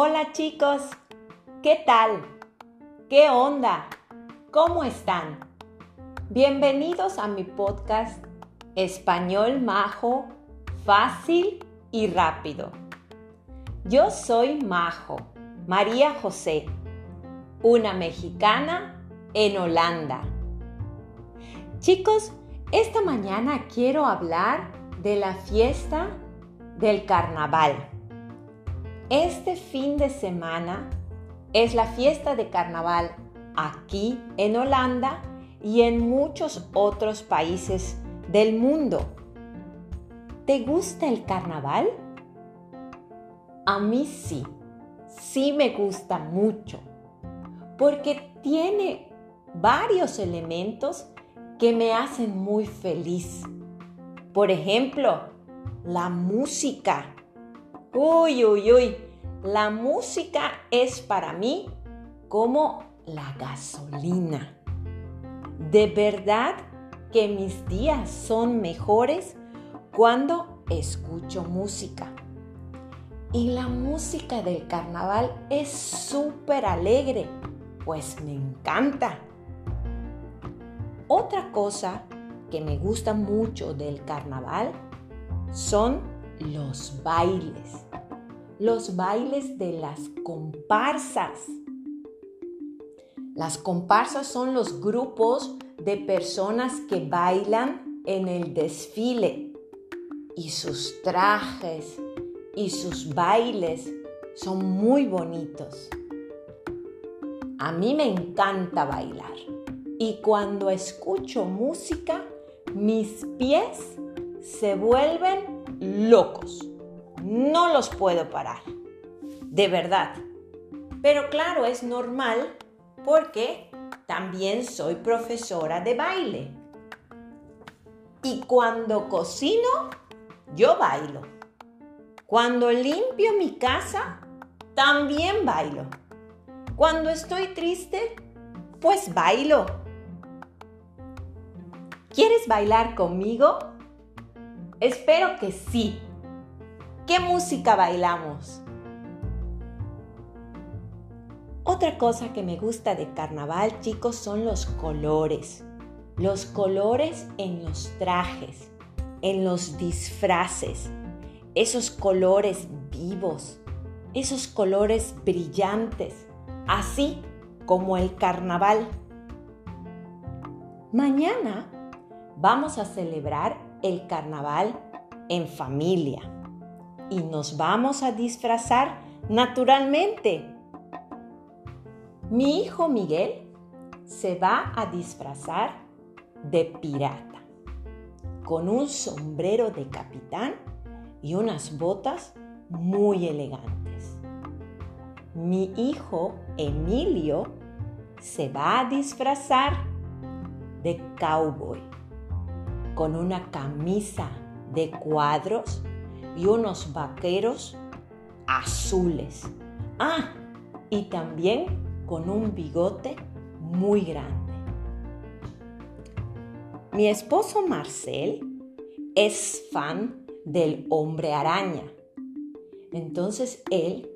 Hola chicos, ¿qué tal? ¿Qué onda? ¿Cómo están? Bienvenidos a mi podcast Español Majo, fácil y rápido. Yo soy Majo, María José, una mexicana en Holanda. Chicos, esta mañana quiero hablar de la fiesta del carnaval. Este fin de semana es la fiesta de carnaval aquí en Holanda y en muchos otros países del mundo. ¿Te gusta el carnaval? A mí sí, sí me gusta mucho, porque tiene varios elementos que me hacen muy feliz. Por ejemplo, la música Uy, uy, uy. La música es para mí como la gasolina. De verdad que mis días son mejores cuando escucho música. Y la música del carnaval es súper alegre, pues me encanta. Otra cosa que me gusta mucho del carnaval son los bailes. Los bailes de las comparsas. Las comparsas son los grupos de personas que bailan en el desfile y sus trajes y sus bailes son muy bonitos. A mí me encanta bailar y cuando escucho música, mis pies se vuelven locos. No los puedo parar. De verdad. Pero claro, es normal porque también soy profesora de baile. Y cuando cocino, yo bailo. Cuando limpio mi casa, también bailo. Cuando estoy triste, pues bailo. ¿Quieres bailar conmigo? Espero que sí. ¿Qué música bailamos? Otra cosa que me gusta de carnaval, chicos, son los colores. Los colores en los trajes, en los disfraces. Esos colores vivos, esos colores brillantes, así como el carnaval. Mañana vamos a celebrar el carnaval en familia y nos vamos a disfrazar naturalmente. Mi hijo Miguel se va a disfrazar de pirata con un sombrero de capitán y unas botas muy elegantes. Mi hijo Emilio se va a disfrazar de cowboy con una camisa de cuadros y unos vaqueros azules. Ah, y también con un bigote muy grande. Mi esposo Marcel es fan del hombre araña. Entonces él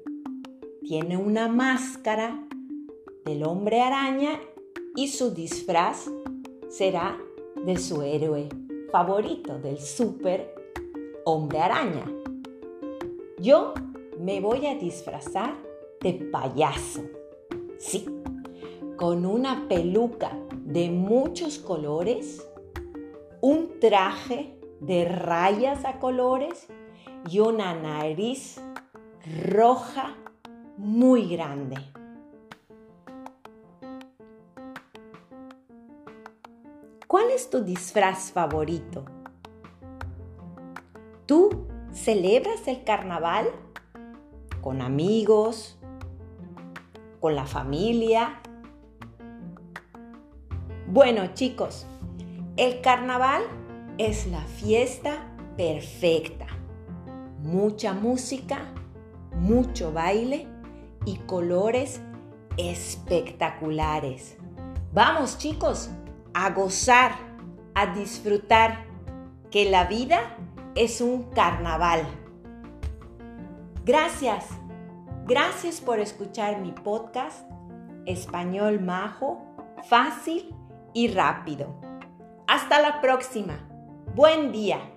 tiene una máscara del hombre araña y su disfraz será de su héroe favorito del super hombre araña. Yo me voy a disfrazar de payaso. Sí, con una peluca de muchos colores, un traje de rayas a colores y una nariz roja muy grande. ¿Cuál es tu disfraz favorito? ¿Tú celebras el carnaval con amigos, con la familia? Bueno chicos, el carnaval es la fiesta perfecta. Mucha música, mucho baile y colores espectaculares. Vamos chicos, a gozar, a disfrutar, que la vida es un carnaval. Gracias. Gracias por escuchar mi podcast Español Majo, fácil y rápido. Hasta la próxima. Buen día.